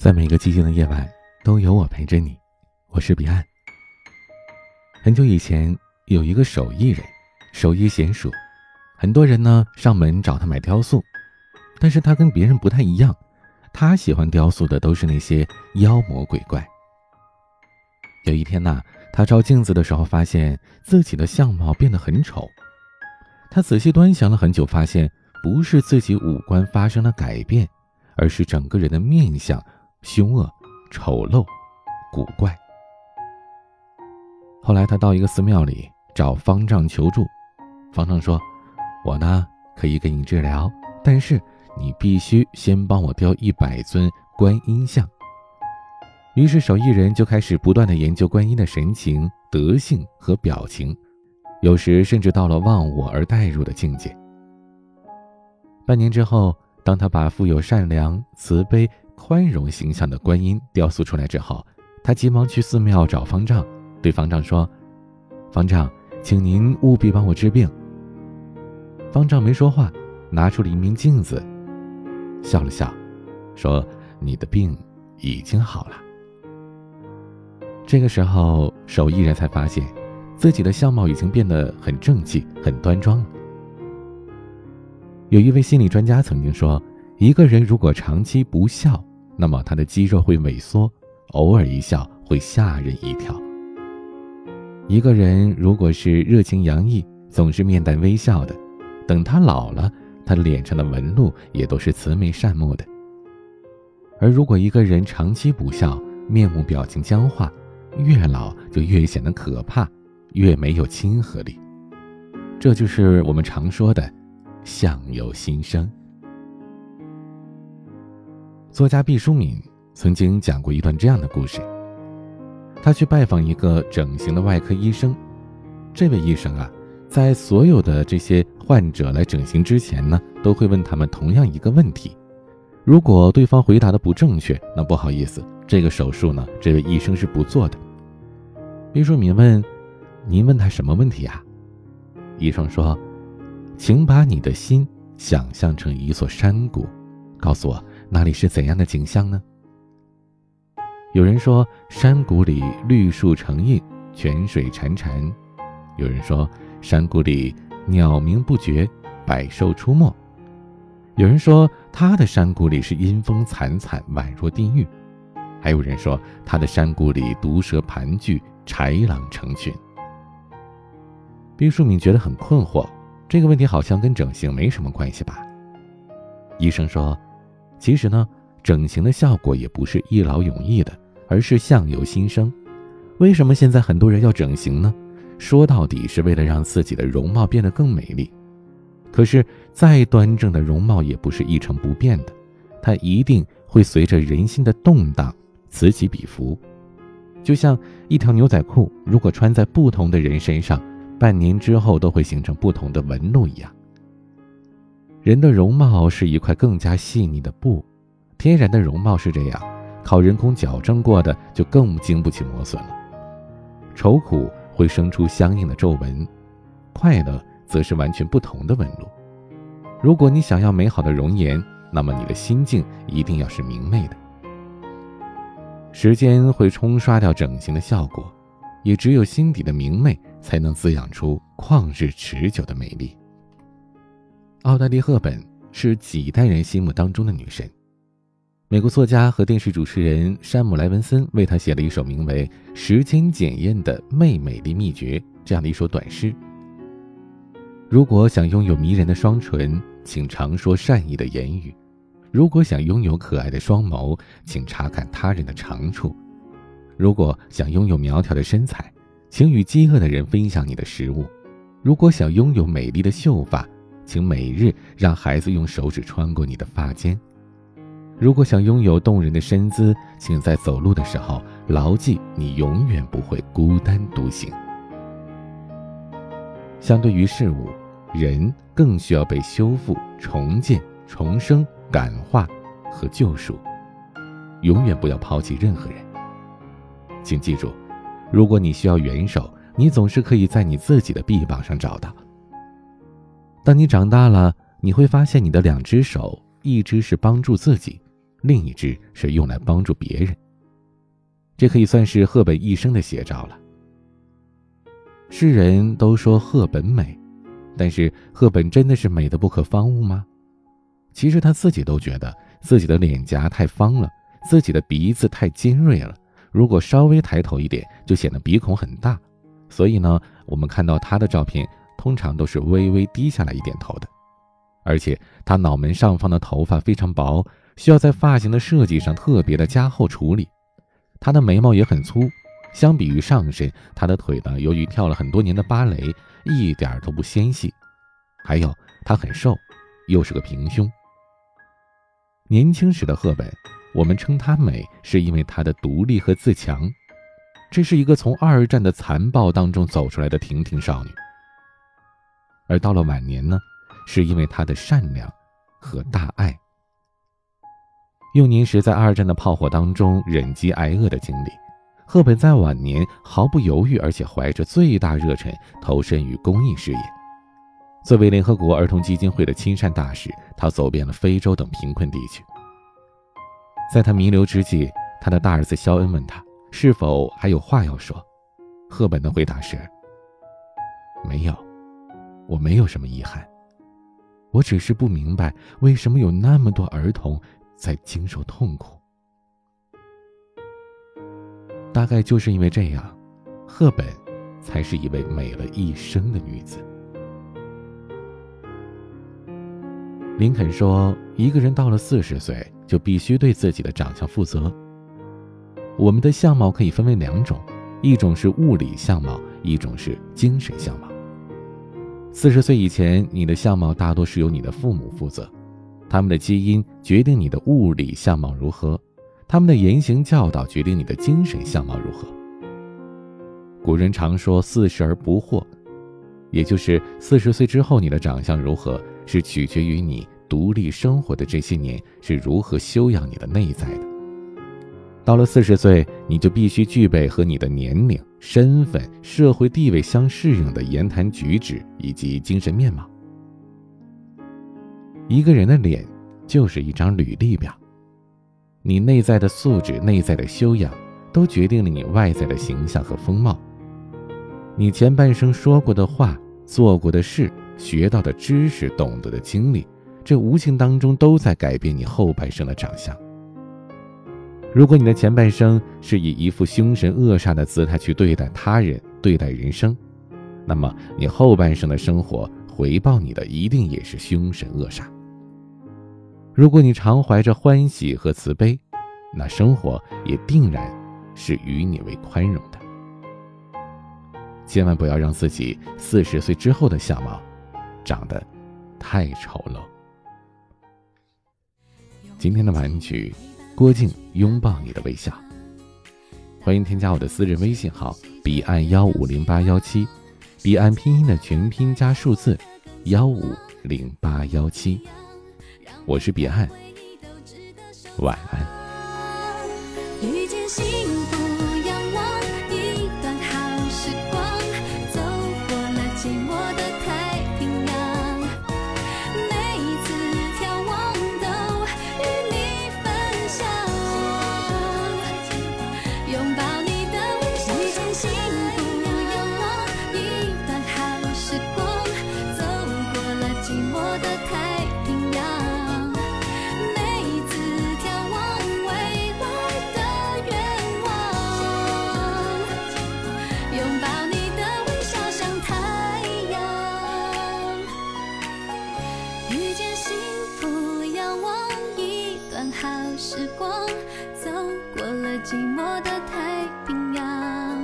在每个寂静的夜晚，都有我陪着你。我是彼岸。很久以前，有一个手艺人，手艺娴熟，很多人呢上门找他买雕塑，但是他跟别人不太一样，他喜欢雕塑的都是那些妖魔鬼怪。有一天呐，他照镜子的时候，发现自己的相貌变得很丑。他仔细端详了很久，发现不是自己五官发生了改变，而是整个人的面相。凶恶、丑陋、古怪。后来他到一个寺庙里找方丈求助，方丈说：“我呢可以给你治疗，但是你必须先帮我雕一百尊观音像。”于是手艺人就开始不断的研究观音的神情、德性和表情，有时甚至到了忘我而代入的境界。半年之后，当他把富有善良、慈悲。宽容形象的观音雕塑出来之后，他急忙去寺庙找方丈，对方丈说：“方丈，请您务必帮我治病。”方丈没说话，拿出了一面镜子，笑了笑，说：“你的病已经好了。”这个时候，手艺人才发现，自己的相貌已经变得很正气、很端庄了。有一位心理专家曾经说：“一个人如果长期不笑，”那么他的肌肉会萎缩，偶尔一笑会吓人一跳。一个人如果是热情洋溢，总是面带微笑的，等他老了，他脸上的纹路也都是慈眉善目的。而如果一个人长期不笑，面目表情僵化，越老就越显得可怕，越没有亲和力。这就是我们常说的“相由心生”。作家毕淑敏曾经讲过一段这样的故事。他去拜访一个整形的外科医生，这位医生啊，在所有的这些患者来整形之前呢，都会问他们同样一个问题。如果对方回答的不正确，那不好意思，这个手术呢，这位医生是不做的。毕淑敏问：“您问他什么问题呀？”医生说：“请把你的心想象成一座山谷，告诉我。”那里是怎样的景象呢？有人说山谷里绿树成荫，泉水潺潺；有人说山谷里鸟鸣不绝，百兽出没；有人说他的山谷里是阴风惨惨，宛若地狱；还有人说他的山谷里毒蛇盘踞，豺狼成群。毕淑敏觉得很困惑，这个问题好像跟整形没什么关系吧？医生说。其实呢，整形的效果也不是一劳永逸的，而是相由心生。为什么现在很多人要整形呢？说到底是为了让自己的容貌变得更美丽。可是再端正的容貌也不是一成不变的，它一定会随着人心的动荡此起彼伏。就像一条牛仔裤，如果穿在不同的人身上，半年之后都会形成不同的纹路一样。人的容貌是一块更加细腻的布，天然的容貌是这样，靠人工矫正过的就更经不起磨损了。愁苦会生出相应的皱纹，快乐则是完全不同的纹路。如果你想要美好的容颜，那么你的心境一定要是明媚的。时间会冲刷掉整形的效果，也只有心底的明媚，才能滋养出旷日持久的美丽。奥黛丽·赫本是几代人心目当中的女神。美国作家和电视主持人山姆·莱文森为她写了一首名为《时间检验的媚美丽秘诀》这样的一首短诗。如果想拥有迷人的双唇，请常说善意的言语；如果想拥有可爱的双眸，请查看他人的长处；如果想拥有苗条的身材，请与饥饿的人分享你的食物；如果想拥有美丽的秀发，请每日让孩子用手指穿过你的发间。如果想拥有动人的身姿，请在走路的时候牢记，你永远不会孤单独行。相对于事物，人更需要被修复、重建、重生、感化和救赎。永远不要抛弃任何人。请记住，如果你需要援手，你总是可以在你自己的臂膀上找到。当你长大了，你会发现你的两只手，一只是帮助自己，另一只是用来帮助别人。这可以算是赫本一生的写照了。世人都说赫本美，但是赫本真的是美的不可方物吗？其实她自己都觉得自己的脸颊太方了，自己的鼻子太尖锐了，如果稍微抬头一点，就显得鼻孔很大。所以呢，我们看到她的照片，通常都是微微低下来一点头的。而且她脑门上方的头发非常薄，需要在发型的设计上特别的加厚处理。她的眉毛也很粗，相比于上身，她的腿呢，由于跳了很多年的芭蕾，一点都不纤细。还有，她很瘦，又是个平胸。年轻时的赫本，我们称她美，是因为她的独立和自强。这是一个从二战的残暴当中走出来的婷婷少女。而到了晚年呢，是因为他的善良和大爱。幼年时在二战的炮火当中忍饥挨饿的经历，赫本在晚年毫不犹豫，而且怀着最大热忱投身于公益事业。作为联合国儿童基金会的亲善大使，他走遍了非洲等贫困地区。在他弥留之际，他的大儿子肖恩问他是否还有话要说，赫本的回答是：“没有，我没有什么遗憾，我只是不明白为什么有那么多儿童。”在经受痛苦，大概就是因为这样，赫本才是一位美了一生的女子。林肯说：“一个人到了四十岁，就必须对自己的长相负责。我们的相貌可以分为两种，一种是物理相貌，一种是精神相貌。四十岁以前，你的相貌大多是由你的父母负责。”他们的基因决定你的物理相貌如何，他们的言行教导决定你的精神相貌如何。古人常说“四十而不惑”，也就是四十岁之后你的长相如何，是取决于你独立生活的这些年是如何修养你的内在的。到了四十岁，你就必须具备和你的年龄、身份、社会地位相适应的言谈举止以及精神面貌。一个人的脸就是一张履历表，你内在的素质、内在的修养，都决定了你外在的形象和风貌。你前半生说过的话、做过的事、学到的知识、懂得的经历，这无形当中都在改变你后半生的长相。如果你的前半生是以一副凶神恶煞的姿态去对待他人、对待人生，那么你后半生的生活回报你的一定也是凶神恶煞。如果你常怀着欢喜和慈悲，那生活也定然是与你为宽容的。千万不要让自己四十岁之后的相貌长得太丑陋。今天的玩具，郭靖拥抱你的微笑。欢迎添加我的私人微信号：彼岸幺五零八幺七，彼岸拼音的全拼加数字幺五零八幺七。我是彼岸，晚安。寂寞的太平洋。